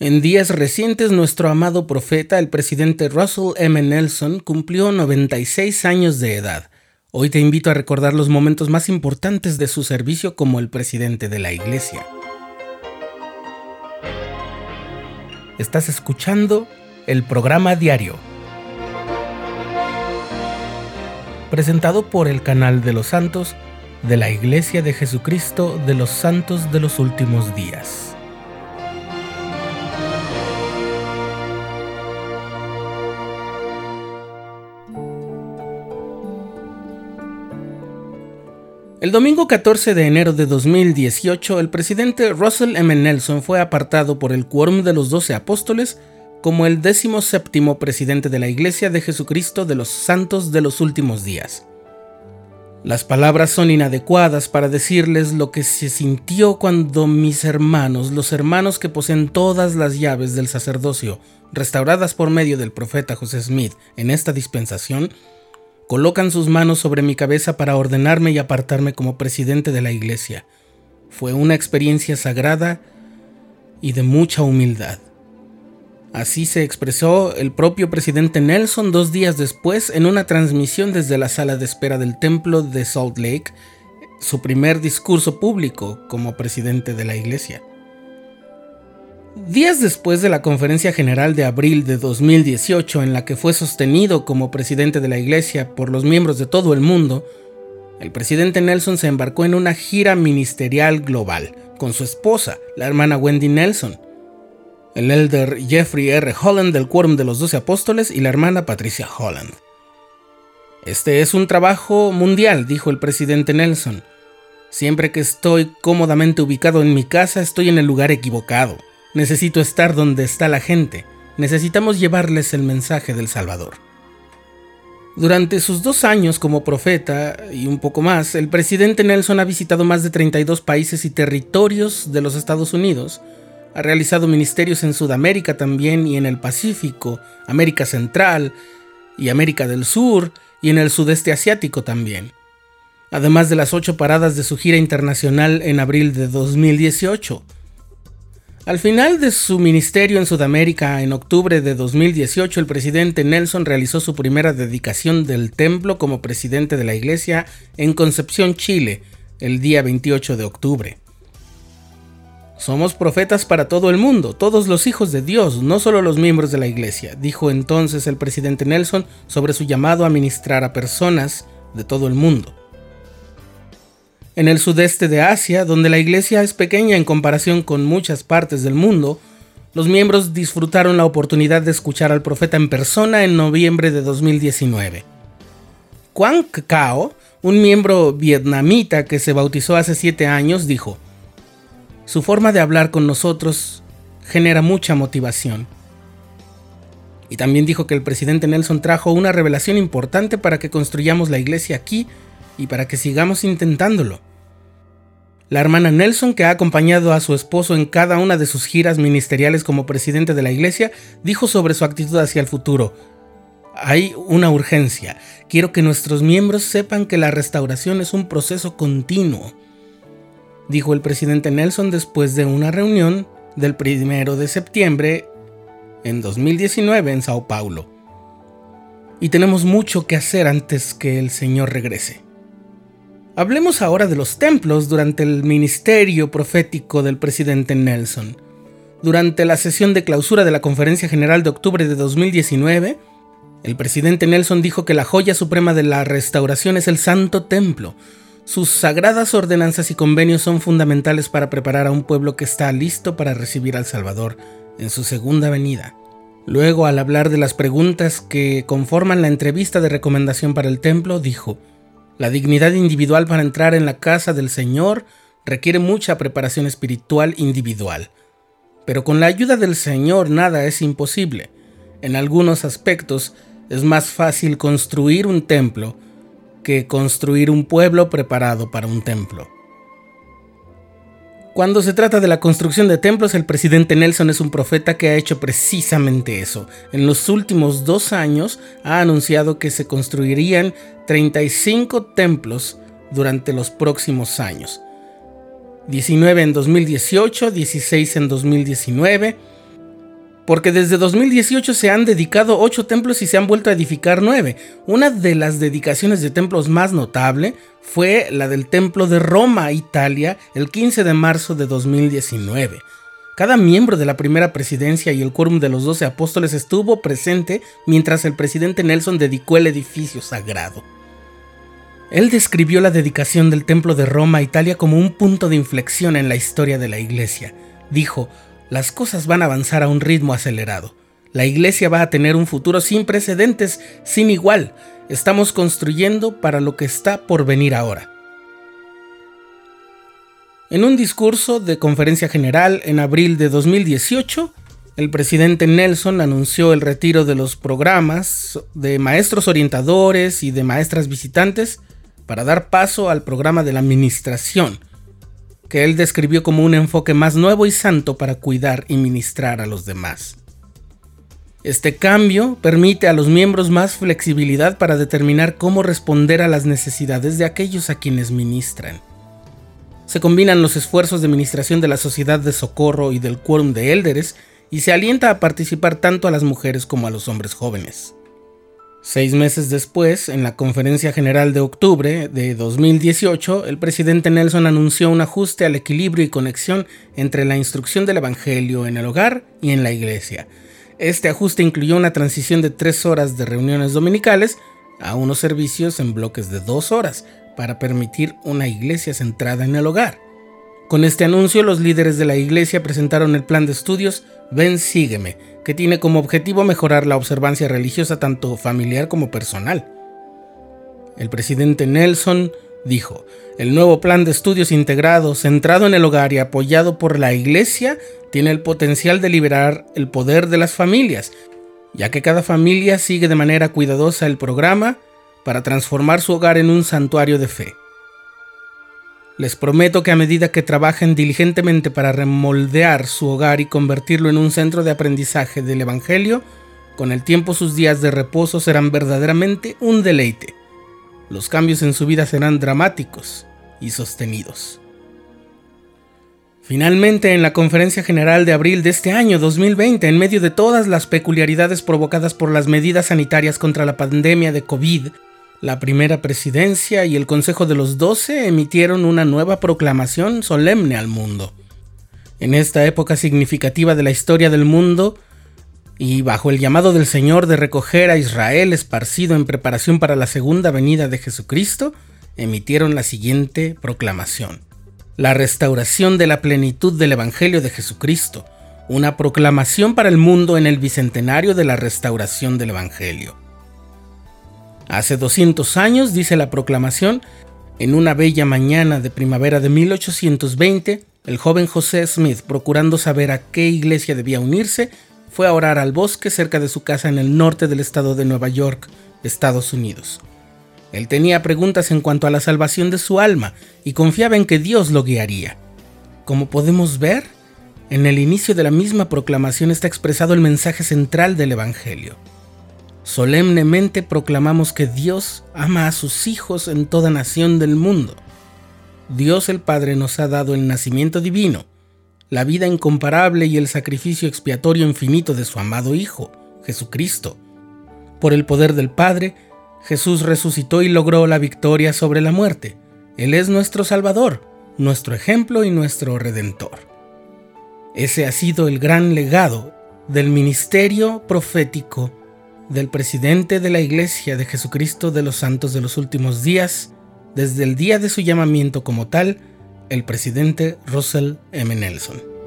En días recientes, nuestro amado profeta, el presidente Russell M. Nelson, cumplió 96 años de edad. Hoy te invito a recordar los momentos más importantes de su servicio como el presidente de la Iglesia. Estás escuchando el programa diario, presentado por el canal de los santos de la Iglesia de Jesucristo de los Santos de los Últimos Días. El domingo 14 de enero de 2018, el presidente Russell M. Nelson fue apartado por el Quórum de los Doce Apóstoles como el décimo séptimo presidente de la Iglesia de Jesucristo de los Santos de los Últimos Días. Las palabras son inadecuadas para decirles lo que se sintió cuando mis hermanos, los hermanos que poseen todas las llaves del sacerdocio, restauradas por medio del profeta José Smith en esta dispensación, colocan sus manos sobre mi cabeza para ordenarme y apartarme como presidente de la iglesia. Fue una experiencia sagrada y de mucha humildad. Así se expresó el propio presidente Nelson dos días después en una transmisión desde la sala de espera del templo de Salt Lake, su primer discurso público como presidente de la iglesia. Días después de la conferencia general de abril de 2018 en la que fue sostenido como presidente de la Iglesia por los miembros de todo el mundo, el presidente Nelson se embarcó en una gira ministerial global con su esposa, la hermana Wendy Nelson, el elder Jeffrey R. Holland del Quórum de los Doce Apóstoles y la hermana Patricia Holland. Este es un trabajo mundial, dijo el presidente Nelson. Siempre que estoy cómodamente ubicado en mi casa, estoy en el lugar equivocado. Necesito estar donde está la gente. Necesitamos llevarles el mensaje del Salvador. Durante sus dos años como profeta y un poco más, el presidente Nelson ha visitado más de 32 países y territorios de los Estados Unidos. Ha realizado ministerios en Sudamérica también y en el Pacífico, América Central y América del Sur y en el sudeste asiático también. Además de las ocho paradas de su gira internacional en abril de 2018 al final de su ministerio en Sudamérica, en octubre de 2018, el presidente Nelson realizó su primera dedicación del templo como presidente de la iglesia en Concepción, Chile, el día 28 de octubre. Somos profetas para todo el mundo, todos los hijos de Dios, no solo los miembros de la iglesia, dijo entonces el presidente Nelson sobre su llamado a ministrar a personas de todo el mundo en el sudeste de Asia, donde la iglesia es pequeña en comparación con muchas partes del mundo, los miembros disfrutaron la oportunidad de escuchar al profeta en persona en noviembre de 2019. Quang Cao, un miembro vietnamita que se bautizó hace siete años, dijo, Su forma de hablar con nosotros genera mucha motivación. Y también dijo que el presidente Nelson trajo una revelación importante para que construyamos la iglesia aquí y para que sigamos intentándolo. La hermana Nelson, que ha acompañado a su esposo en cada una de sus giras ministeriales como presidente de la iglesia, dijo sobre su actitud hacia el futuro. Hay una urgencia. Quiero que nuestros miembros sepan que la restauración es un proceso continuo, dijo el presidente Nelson después de una reunión del primero de septiembre en 2019 en Sao Paulo. Y tenemos mucho que hacer antes que el Señor regrese. Hablemos ahora de los templos durante el ministerio profético del presidente Nelson. Durante la sesión de clausura de la Conferencia General de octubre de 2019, el presidente Nelson dijo que la joya suprema de la restauración es el Santo Templo. Sus sagradas ordenanzas y convenios son fundamentales para preparar a un pueblo que está listo para recibir al Salvador en su segunda venida. Luego, al hablar de las preguntas que conforman la entrevista de recomendación para el templo, dijo, la dignidad individual para entrar en la casa del Señor requiere mucha preparación espiritual individual. Pero con la ayuda del Señor nada es imposible. En algunos aspectos es más fácil construir un templo que construir un pueblo preparado para un templo. Cuando se trata de la construcción de templos, el presidente Nelson es un profeta que ha hecho precisamente eso. En los últimos dos años ha anunciado que se construirían 35 templos durante los próximos años. 19 en 2018, 16 en 2019 porque desde 2018 se han dedicado ocho templos y se han vuelto a edificar nueve. Una de las dedicaciones de templos más notable fue la del Templo de Roma, Italia, el 15 de marzo de 2019. Cada miembro de la primera presidencia y el quórum de los doce apóstoles estuvo presente mientras el presidente Nelson dedicó el edificio sagrado. Él describió la dedicación del Templo de Roma, Italia, como un punto de inflexión en la historia de la Iglesia. Dijo, las cosas van a avanzar a un ritmo acelerado. La iglesia va a tener un futuro sin precedentes, sin igual. Estamos construyendo para lo que está por venir ahora. En un discurso de conferencia general en abril de 2018, el presidente Nelson anunció el retiro de los programas de maestros orientadores y de maestras visitantes para dar paso al programa de la administración, que él describió como un enfoque más nuevo y santo para cuidar y ministrar a los demás. Este cambio permite a los miembros más flexibilidad para determinar cómo responder a las necesidades de aquellos a quienes ministran. Se combinan los esfuerzos de administración de la sociedad de socorro y del quórum de élderes y se alienta a participar tanto a las mujeres como a los hombres jóvenes. Seis meses después, en la Conferencia General de octubre de 2018, el presidente Nelson anunció un ajuste al equilibrio y conexión entre la instrucción del Evangelio en el hogar y en la iglesia. Este ajuste incluyó una transición de tres horas de reuniones dominicales a unos servicios en bloques de dos horas para permitir una iglesia centrada en el hogar. Con este anuncio, los líderes de la iglesia presentaron el plan de estudios Ven, sígueme, que tiene como objetivo mejorar la observancia religiosa tanto familiar como personal. El presidente Nelson dijo, el nuevo plan de estudios integrado, centrado en el hogar y apoyado por la Iglesia, tiene el potencial de liberar el poder de las familias, ya que cada familia sigue de manera cuidadosa el programa para transformar su hogar en un santuario de fe. Les prometo que a medida que trabajen diligentemente para remoldear su hogar y convertirlo en un centro de aprendizaje del Evangelio, con el tiempo sus días de reposo serán verdaderamente un deleite. Los cambios en su vida serán dramáticos y sostenidos. Finalmente, en la conferencia general de abril de este año 2020, en medio de todas las peculiaridades provocadas por las medidas sanitarias contra la pandemia de COVID, la primera presidencia y el Consejo de los Doce emitieron una nueva proclamación solemne al mundo. En esta época significativa de la historia del mundo, y bajo el llamado del Señor de recoger a Israel esparcido en preparación para la segunda venida de Jesucristo, emitieron la siguiente proclamación. La restauración de la plenitud del Evangelio de Jesucristo, una proclamación para el mundo en el bicentenario de la restauración del Evangelio. Hace 200 años, dice la proclamación, en una bella mañana de primavera de 1820, el joven José Smith, procurando saber a qué iglesia debía unirse, fue a orar al bosque cerca de su casa en el norte del estado de Nueva York, Estados Unidos. Él tenía preguntas en cuanto a la salvación de su alma y confiaba en que Dios lo guiaría. Como podemos ver, en el inicio de la misma proclamación está expresado el mensaje central del Evangelio solemnemente proclamamos que Dios ama a sus hijos en toda nación del mundo. Dios el Padre nos ha dado el nacimiento divino, la vida incomparable y el sacrificio expiatorio infinito de su amado Hijo, Jesucristo. Por el poder del Padre, Jesús resucitó y logró la victoria sobre la muerte. Él es nuestro Salvador, nuestro ejemplo y nuestro Redentor. Ese ha sido el gran legado del ministerio profético del presidente de la Iglesia de Jesucristo de los Santos de los Últimos Días, desde el día de su llamamiento como tal, el presidente Russell M. Nelson.